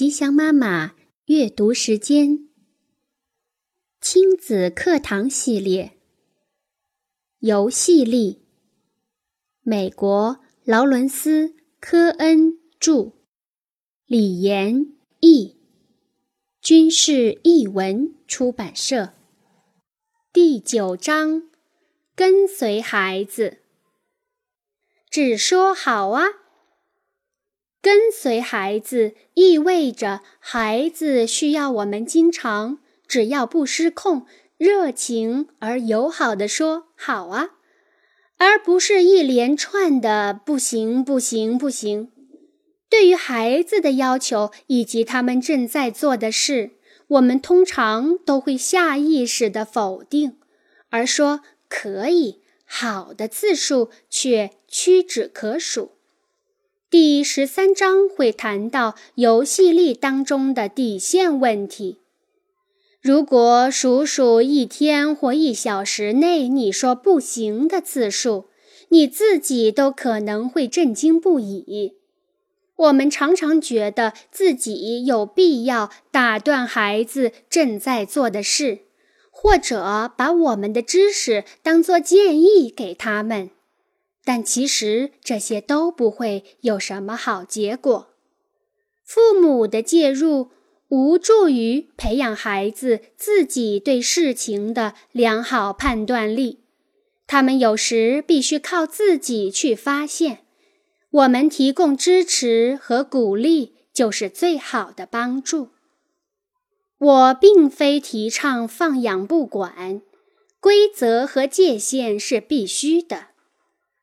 吉祥妈妈阅读时间，亲子课堂系列，游戏力。美国劳伦斯·科恩著，李延译，军事译文出版社。第九章，跟随孩子，只说好啊。跟随孩子意味着孩子需要我们经常，只要不失控，热情而友好地说“好啊”，而不是一连串的“不行，不行，不行”。对于孩子的要求以及他们正在做的事，我们通常都会下意识地否定，而说“可以”“好的”次数却屈指可数。第十三章会谈到游戏力当中的底线问题。如果数数一天或一小时内你说不行的次数，你自己都可能会震惊不已。我们常常觉得自己有必要打断孩子正在做的事，或者把我们的知识当作建议给他们。但其实这些都不会有什么好结果。父母的介入无助于培养孩子自己对事情的良好判断力，他们有时必须靠自己去发现。我们提供支持和鼓励就是最好的帮助。我并非提倡放养不管，规则和界限是必须的。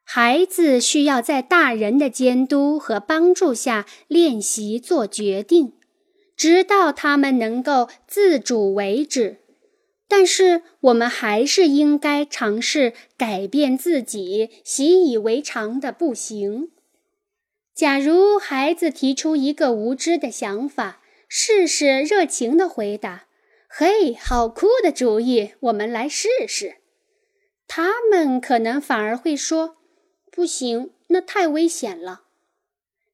孩子需要在大人的监督和帮助下练习做决定，直到他们能够自主为止。但是，我们还是应该尝试改变自己习以为常的不行。假如孩子提出一个无知的想法，试试热情的回答：“嘿，好酷的主意，我们来试试。”他们可能反而会说。不行，那太危险了。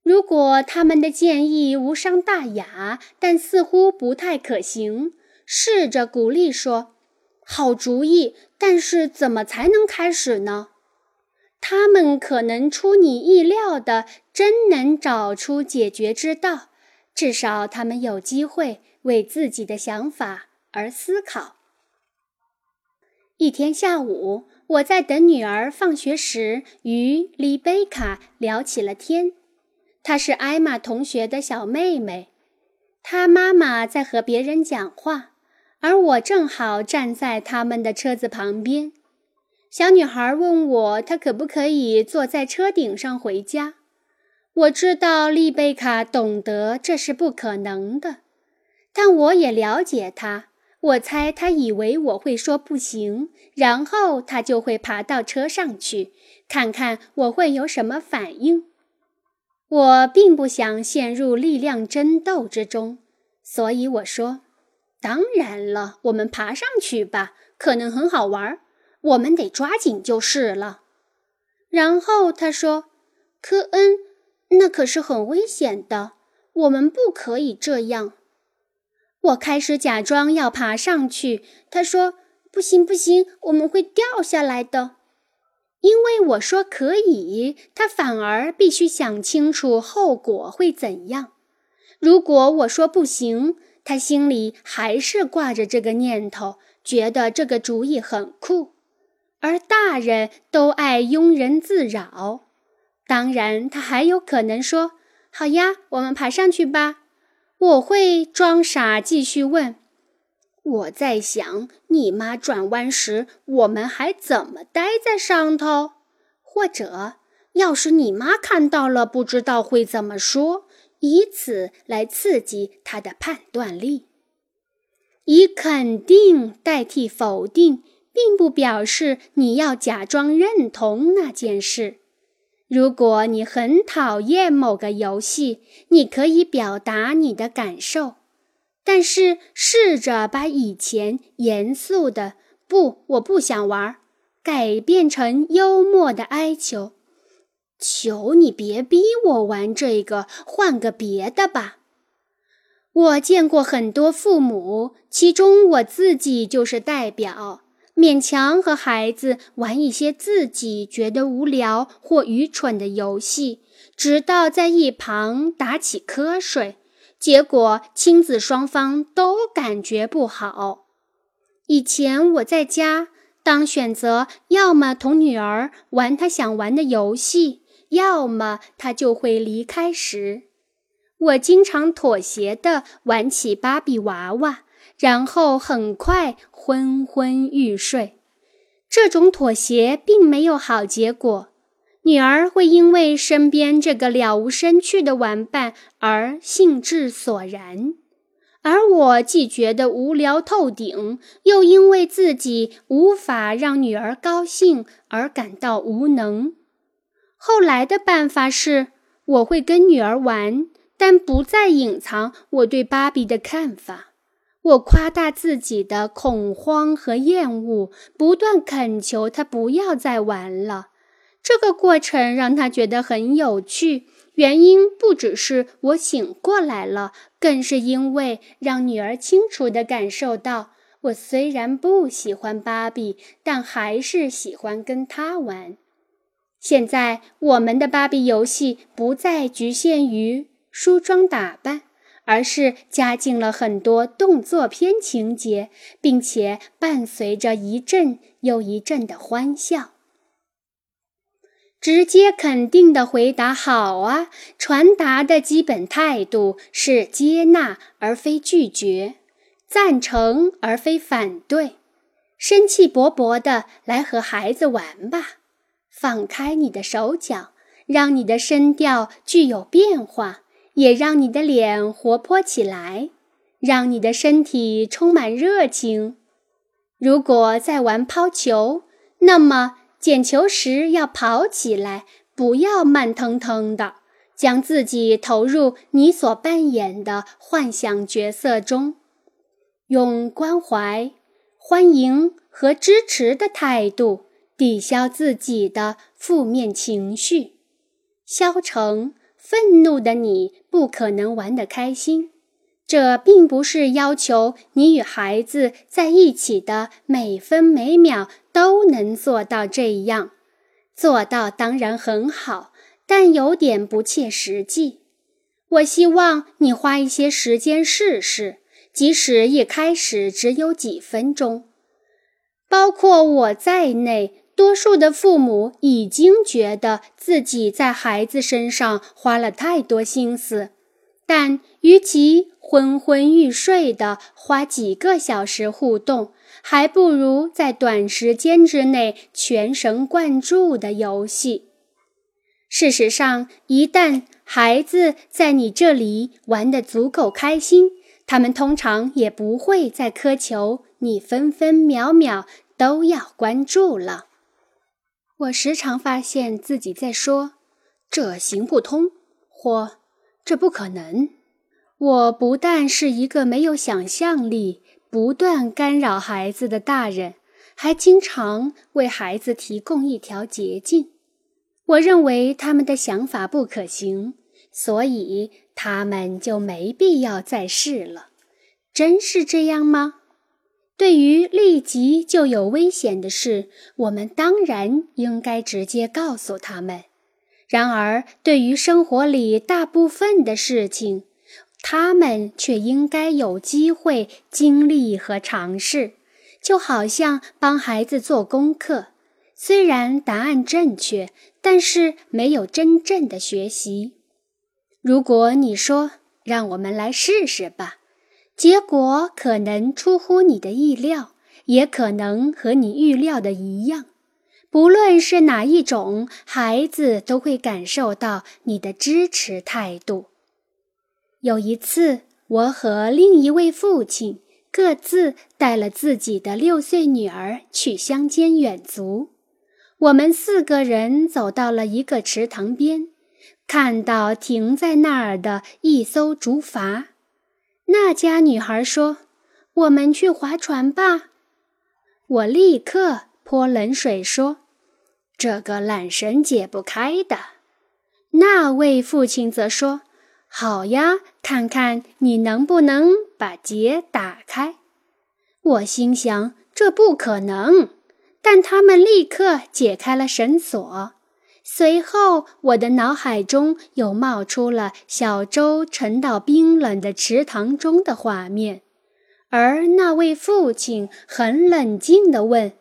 如果他们的建议无伤大雅，但似乎不太可行，试着鼓励说：“好主意，但是怎么才能开始呢？”他们可能出你意料的真能找出解决之道，至少他们有机会为自己的想法而思考。一天下午。我在等女儿放学时，与丽贝卡聊起了天。她是艾玛同学的小妹妹，她妈妈在和别人讲话，而我正好站在他们的车子旁边。小女孩问我，她可不可以坐在车顶上回家？我知道丽贝卡懂得这是不可能的，但我也了解她。我猜他以为我会说不行，然后他就会爬到车上去，看看我会有什么反应。我并不想陷入力量争斗之中，所以我说：“当然了，我们爬上去吧，可能很好玩。我们得抓紧就是了。”然后他说：“科恩，那可是很危险的，我们不可以这样。”我开始假装要爬上去，他说：“不行，不行，我们会掉下来的。”因为我说可以，他反而必须想清楚后果会怎样。如果我说不行，他心里还是挂着这个念头，觉得这个主意很酷。而大人都爱庸人自扰，当然他还有可能说：“好呀，我们爬上去吧。”我会装傻，继续问。我在想，你妈转弯时，我们还怎么待在上头？或者，要是你妈看到了，不知道会怎么说，以此来刺激她的判断力。以肯定代替否定，并不表示你要假装认同那件事。如果你很讨厌某个游戏，你可以表达你的感受，但是试着把以前严肃的“不，我不想玩”改变成幽默的哀求：“求你别逼我玩这个，换个别的吧。”我见过很多父母，其中我自己就是代表，勉强和孩子玩一些自己觉得无聊或愚蠢的游戏，直到在一旁打起瞌睡，结果亲子双方都感觉不好。以前我在家，当选择要么同女儿玩她想玩的游戏，要么她就会离开时。我经常妥协地玩起芭比娃娃，然后很快昏昏欲睡。这种妥协并没有好结果，女儿会因为身边这个了无生趣的玩伴而兴致索然，而我既觉得无聊透顶，又因为自己无法让女儿高兴而感到无能。后来的办法是，我会跟女儿玩。但不再隐藏我对芭比的看法，我夸大自己的恐慌和厌恶，不断恳求他不要再玩了。这个过程让他觉得很有趣，原因不只是我醒过来了，更是因为让女儿清楚地感受到，我虽然不喜欢芭比，但还是喜欢跟她玩。现在我们的芭比游戏不再局限于。梳妆打扮，而是加进了很多动作片情节，并且伴随着一阵又一阵的欢笑。直接肯定的回答“好啊”，传达的基本态度是接纳而非拒绝，赞成而非反对。生气勃勃的来和孩子玩吧，放开你的手脚，让你的声调具有变化。也让你的脸活泼起来，让你的身体充满热情。如果在玩抛球，那么捡球时要跑起来，不要慢腾腾的，将自己投入你所扮演的幻想角色中，用关怀、欢迎和支持的态度抵消自己的负面情绪，消成。愤怒的你不可能玩得开心，这并不是要求你与孩子在一起的每分每秒都能做到这样。做到当然很好，但有点不切实际。我希望你花一些时间试试，即使一开始只有几分钟。包括我在内。多数的父母已经觉得自己在孩子身上花了太多心思，但与其昏昏欲睡的花几个小时互动，还不如在短时间之内全神贯注的游戏。事实上，一旦孩子在你这里玩得足够开心，他们通常也不会再苛求你分分秒秒都要关注了。我时常发现自己在说“这行不通”或“这不可能”。我不但是一个没有想象力、不断干扰孩子的大人，还经常为孩子提供一条捷径。我认为他们的想法不可行，所以他们就没必要再试了。真是这样吗？对于立即就有危险的事，我们当然应该直接告诉他们。然而，对于生活里大部分的事情，他们却应该有机会经历和尝试。就好像帮孩子做功课，虽然答案正确，但是没有真正的学习。如果你说“让我们来试试吧”，结果可能出乎你的意料，也可能和你预料的一样。不论是哪一种，孩子都会感受到你的支持态度。有一次，我和另一位父亲各自带了自己的六岁女儿去乡间远足。我们四个人走到了一个池塘边，看到停在那儿的一艘竹筏。那家女孩说：“我们去划船吧。”我立刻泼冷水说：“这个懒绳解不开的。”那位父亲则说：“好呀，看看你能不能把结打开。我心想，这不可能。但他们立刻解开了绳索。随后，我的脑海中又冒出了小舟沉到冰冷的池塘中的画面，而那位父亲很冷静地问：“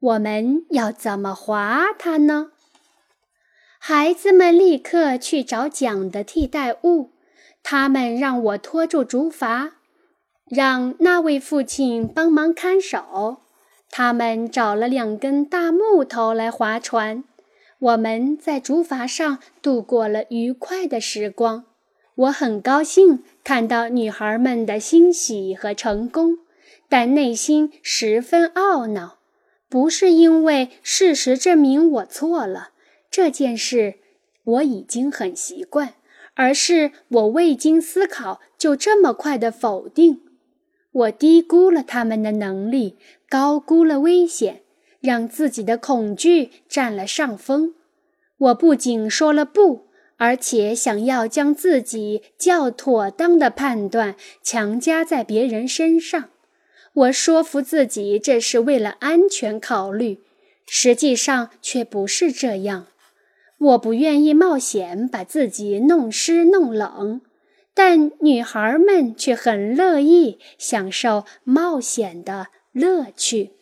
我们要怎么划它呢？”孩子们立刻去找桨的替代物，他们让我拖住竹筏，让那位父亲帮忙看守。他们找了两根大木头来划船。我们在竹筏上度过了愉快的时光。我很高兴看到女孩们的欣喜和成功，但内心十分懊恼。不是因为事实证明我错了，这件事我已经很习惯，而是我未经思考就这么快的否定。我低估了他们的能力，高估了危险。让自己的恐惧占了上风。我不仅说了不，而且想要将自己较妥当的判断强加在别人身上。我说服自己这是为了安全考虑，实际上却不是这样。我不愿意冒险把自己弄湿弄冷，但女孩们却很乐意享受冒险的乐趣。